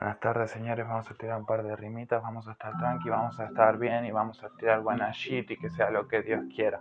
Buenas tardes señores, vamos a tirar un par de rimitas, vamos a estar tranqui, vamos a estar bien y vamos a tirar buena shit y que sea lo que Dios quiera.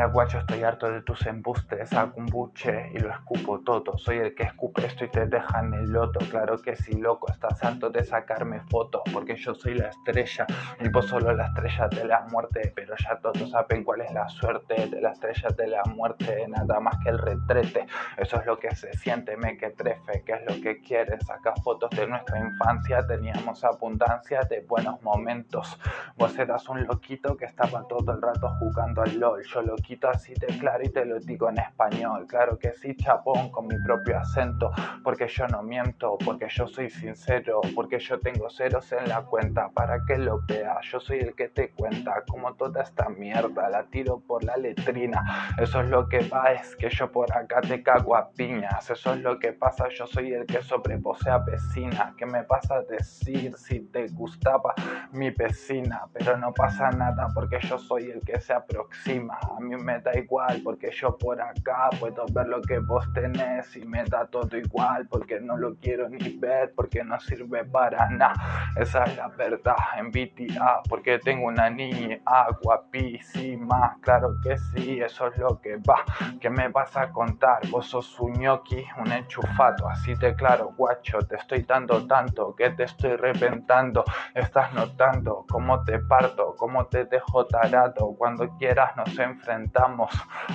Mira guacho, estoy harto de tus embustes, saco un buche y lo escupo todo. Soy el que escupe esto y te deja en el loto. Claro que sí, loco, estás harto de sacarme fotos, porque yo soy la estrella y vos solo la estrella de la muerte. Pero ya todos saben cuál es la suerte de la estrella de la muerte, nada más que el retrete. Eso es lo que se siente, me que trefe, que es lo que quieres. Saca fotos de nuestra infancia, teníamos abundancia de buenos momentos. Vos eras un loquito que estaba todo el rato jugando al LOL. Yo lo quito así de claro y te lo digo en español. Claro que sí, chapón, con mi propio acento, porque yo no miento, porque yo soy sincero, porque yo tengo ceros en la cuenta para que lo veas. Yo soy el que te cuenta como toda esta mierda la tiro por la letrina. Eso es lo que va, es que yo por acá te cago a piñas. Eso es lo que pasa, yo soy el que sobre vos se avecina. ¿Qué me pasa a decir si te gustaba mi vecina? Pero no pasa nada porque yo soy el que se aproxima. A mí me da igual porque yo por acá puedo ver lo que vos tenés y me da todo igual porque no lo quiero ni ver porque no sirve para nada. Esa es la verdad en BTA porque tengo una niña guapísima. Claro que sí, eso es lo que va. ¿Qué me vas a contar? Vos sos un ñoqui, un enchufato. Así te claro, guacho, te estoy dando tanto que te estoy reventando. Estás notando cómo te parto, cómo te dejo tarado. Cuando quieras nos enfrentamos.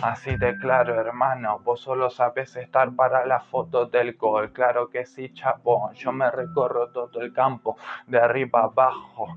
Así de claro, hermano. Vos solo sabes estar para la foto del gol. Claro que sí, chapón. Yo me recorro todo el campo de arriba abajo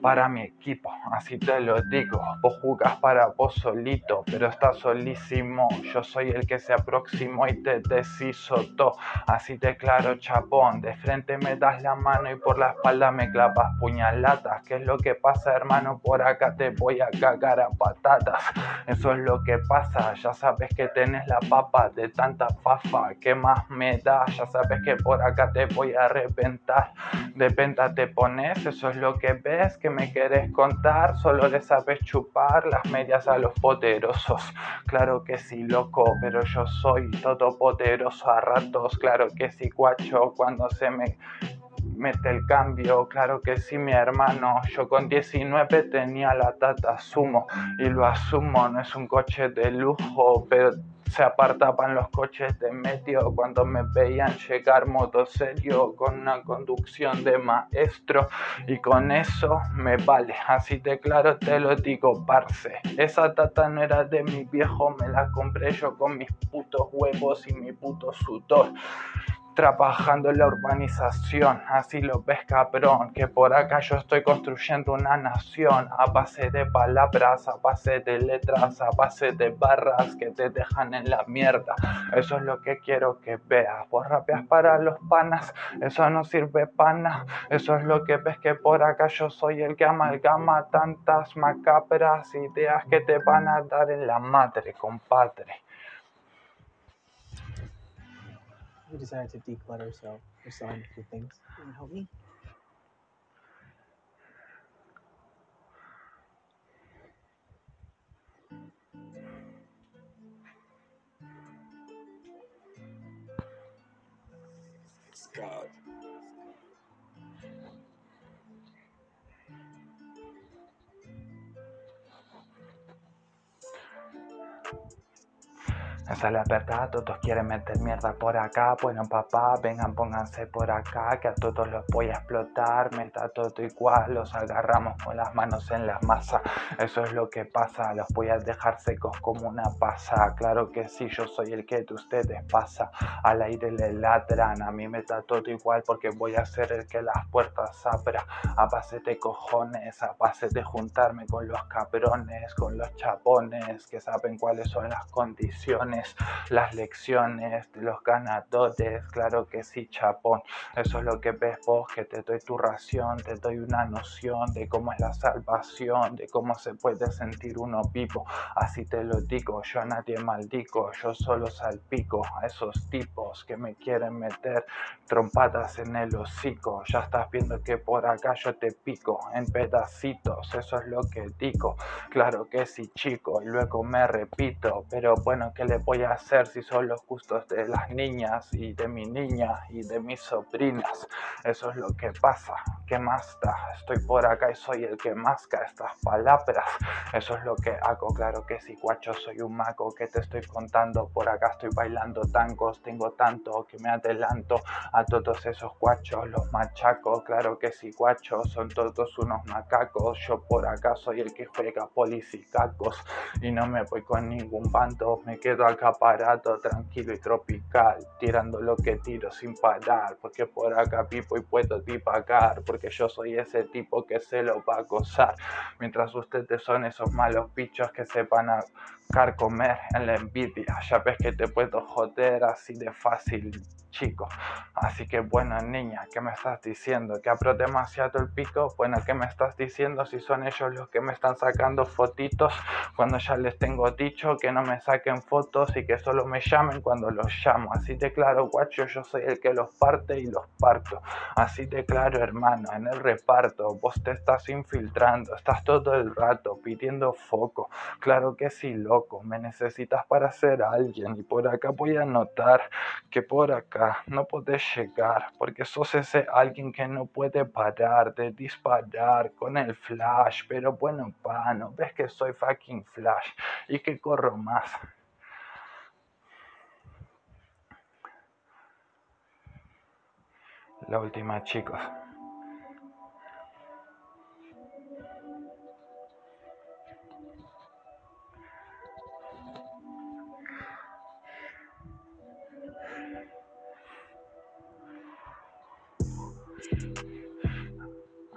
para mi equipo, así te lo digo. Vos jugás para vos solito, pero estás solísimo. Yo soy el que se aproximó y te deshizo todo. Así te claro, chapón. De frente me das la mano y por la espalda me clavas puñaladas. ¿Qué es lo que pasa, hermano? Por acá te voy a cagar a patatas. Eso es lo que pasa. Ya sabes que tenés la papa de tanta fafa. ¿Qué más me da? Ya sabes que por acá te voy a reventar. De penta te pones, eso es lo que ves. Que me querés contar, solo le sabes chupar las medias a los poderosos. Claro que sí, loco, pero yo soy todo poderoso a ratos. Claro que sí, guacho, cuando se me mete el cambio, claro que sí, mi hermano. Yo con 19 tenía la Tata Sumo y lo asumo, no es un coche de lujo, pero se apartaban los coches de medio cuando me veían llegar modo serio con una conducción de maestro y con eso me vale, así de claro te lo digo, parce. Esa tata no era de mi viejo, me la compré yo con mis putos huevos y mi puto sudor trabajando en la urbanización, así lo ves cabrón, que por acá yo estoy construyendo una nación a base de palabras, a base de letras, a base de barras que te dejan en la mierda. Eso es lo que quiero que veas. Vos rapeas para los panas, eso no sirve pana. Eso es lo que ves que por acá yo soy el que amalgama tantas macabras ideas que te van a dar en la madre, compadre. We decided to declutter, so we're selling a few things. You wanna help me? God. Esa es la verdad, todos quieren meter mierda por acá. Bueno, papá, vengan, pónganse por acá, que a todos los voy a explotar. Me está todo igual, los agarramos con las manos en la masa. Eso es lo que pasa, los voy a dejar secos como una pasa. Claro que sí, yo soy el que de ustedes pasa. Al aire le ladran, a mí me está todo igual porque voy a ser el que las puertas abra. A base de cojones, a base de juntarme con los cabrones, con los chapones que saben cuáles son las condiciones las lecciones los ganadores, claro que sí, chapón. Eso es lo que ves vos, que te doy tu ración, te doy una noción de cómo es la salvación, de cómo se puede sentir uno vivo. Así te lo digo, yo a nadie maldigo, yo solo salpico a esos tipos que me quieren meter trompadas en el hocico. Ya estás viendo que por acá yo te pico en pedacitos, eso es lo que digo. Claro que sí, chico, y luego me repito, pero bueno, ¿qué le voy a hacer si son los gustos de las niñas y de mi niña y de mis sobrinas? Eso es lo que pasa. ¿Qué más da? Estoy por acá y soy el que masca estas palabras. Eso es lo que hago, claro que sí, guacho, soy un mago que te estoy contando. Por acá estoy bailando tangos, tengo tanto que me adelanto a todos esos guachos, los machacos, claro que sí, guachos, son todos unos macacos. Yo por acá soy el que juega policicacos y no me voy con ningún bando, me quedo acá parado, tranquilo y tropical, tirando lo que tiro sin parar, porque por acá vivo y puedo divagar, porque yo soy ese tipo que se lo va a gozar, mientras ustedes son esos malos bichos que se van a carcomer en la envidia, ya ves que te puedo joder así de fácil chico. Así que bueno, niña, ¿qué me estás diciendo? ¿Que abro demasiado el pico? Bueno, ¿qué me estás diciendo si son ellos los que me están sacando fotitos cuando ya les tengo dicho que no me saquen fotos y que solo me llamen cuando los llamo? Así de claro, guacho, yo soy el que los parte y los parto. Así de claro, hermano, en el reparto vos te estás infiltrando, estás todo el rato pidiendo foco. Claro que sí, loco, me necesitas para ser alguien y por acá voy a notar que por acá no puedes llegar porque sos ese alguien que no puede parar de disparar con el flash. Pero bueno, pa, no ves que soy fucking flash y que corro más. La última, chicos. Thank you.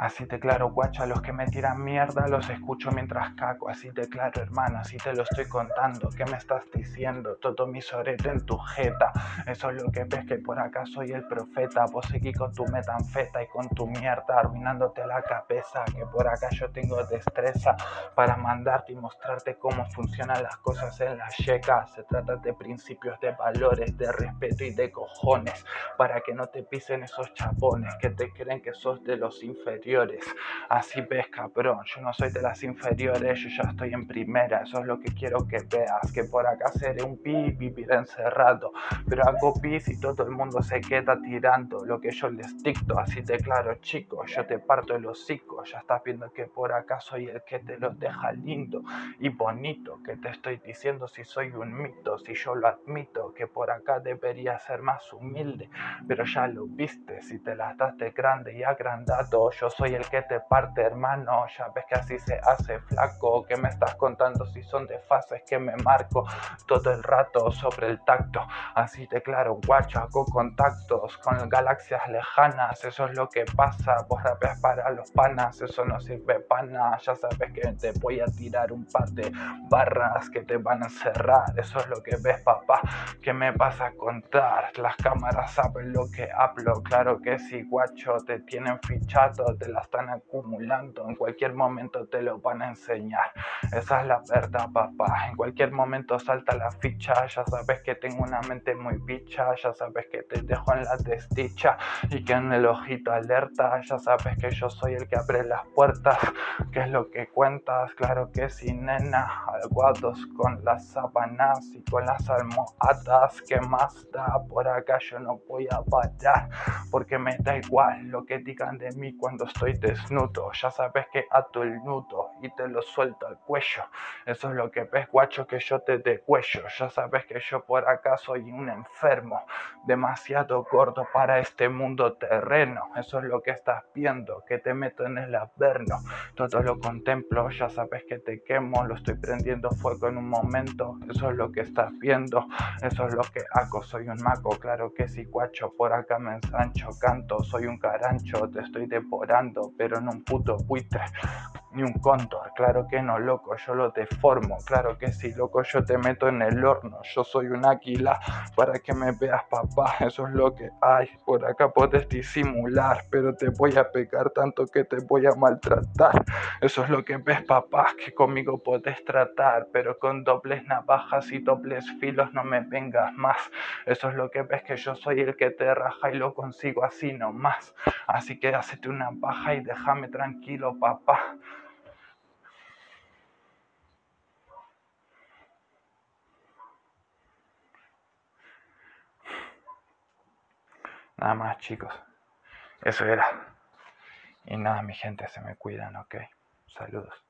Así te claro, guacha, los que me tiran mierda los escucho mientras caco. Así te claro, hermano, así te lo estoy contando. ¿Qué me estás diciendo? Todo mi sorete en tu jeta. Eso es lo que ves que por acá soy el profeta. Vos seguís con tu metanfeta y con tu mierda arruinándote la cabeza. Que por acá yo tengo destreza para mandarte y mostrarte cómo funcionan las cosas en la checa. Se trata de principios, de valores, de respeto y de cojones. Para que no te pisen esos chapones que te creen que sos de los inferiores Así ves, cabrón, yo no soy de las inferiores, yo ya estoy en primera. Eso es lo que quiero que veas, que por acá seré un pi, viviré encerrado. Pero hago pis y todo el mundo se queda tirando lo que yo les dicto. Así de claro, chicos, yo te parto el hocico. Ya estás viendo que por acá soy el que te lo deja lindo y bonito. Que te estoy diciendo si soy un mito, si yo lo admito. Que por acá debería ser más humilde. Pero ya lo viste, si te las das de grande y agrandado, yo soy soy el que te parte, hermano. Ya ves que así se hace, flaco. ¿Qué me estás contando si son de fases que me marco todo el rato sobre el tacto? Así de claro, guacho, hago contactos con galaxias lejanas. Eso es lo que pasa. Vos rapeas para los panas, eso no sirve pana. Ya sabes que te voy a tirar un par de barras que te van a cerrar. Eso es lo que ves, papá. ¿Qué me vas a contar? Las cámaras saben lo que hablo. Claro que sí, guacho, te tienen fichado la están acumulando, en cualquier momento te lo van a enseñar. Esa es la verdad, papá. En cualquier momento salta la ficha, ya sabes que tengo una mente muy picha, ya sabes que te dejo en la desdicha y que en el ojito alerta, ya sabes que yo soy el que abre las puertas, que es lo que cuentas, claro que sí, nena, aguados con las sábanas y con las almohadas, que más da? Por acá yo no voy a parar, porque me da igual lo que digan de mí cuando estoy desnudo, ya sabes que ato el nudo y te lo suelto al cuello. Eso es lo que ves, guacho, que yo te cuello Ya sabes que yo por acá soy un enfermo, demasiado gordo para este mundo terreno. Eso es lo que estás viendo, que te meto en el averno. Todo lo contemplo, ya sabes que te quemo, lo estoy prendiendo fuego en un momento. Eso es lo que estás viendo, eso es lo que hago. Soy un mago, claro que sí, guacho, por acá me ensancho, canto, soy un carancho, te estoy devorando pero en un puto buitre. Ni un cóndor, claro que no, loco, yo lo deformo, claro que sí, loco, yo te meto en el horno, yo soy un águila para que me veas, papá, eso es lo que hay, por acá puedes disimular, pero te voy a pegar tanto que te voy a maltratar, eso es lo que ves, papá, que conmigo puedes tratar, pero con dobles navajas y dobles filos no me vengas más, eso es lo que ves que yo soy el que te raja y lo consigo así nomás, así que hacete una paja y déjame tranquilo, papá. Nada más, chicos. Eso era. Y nada, mi gente, se me cuidan, ¿ok? Saludos.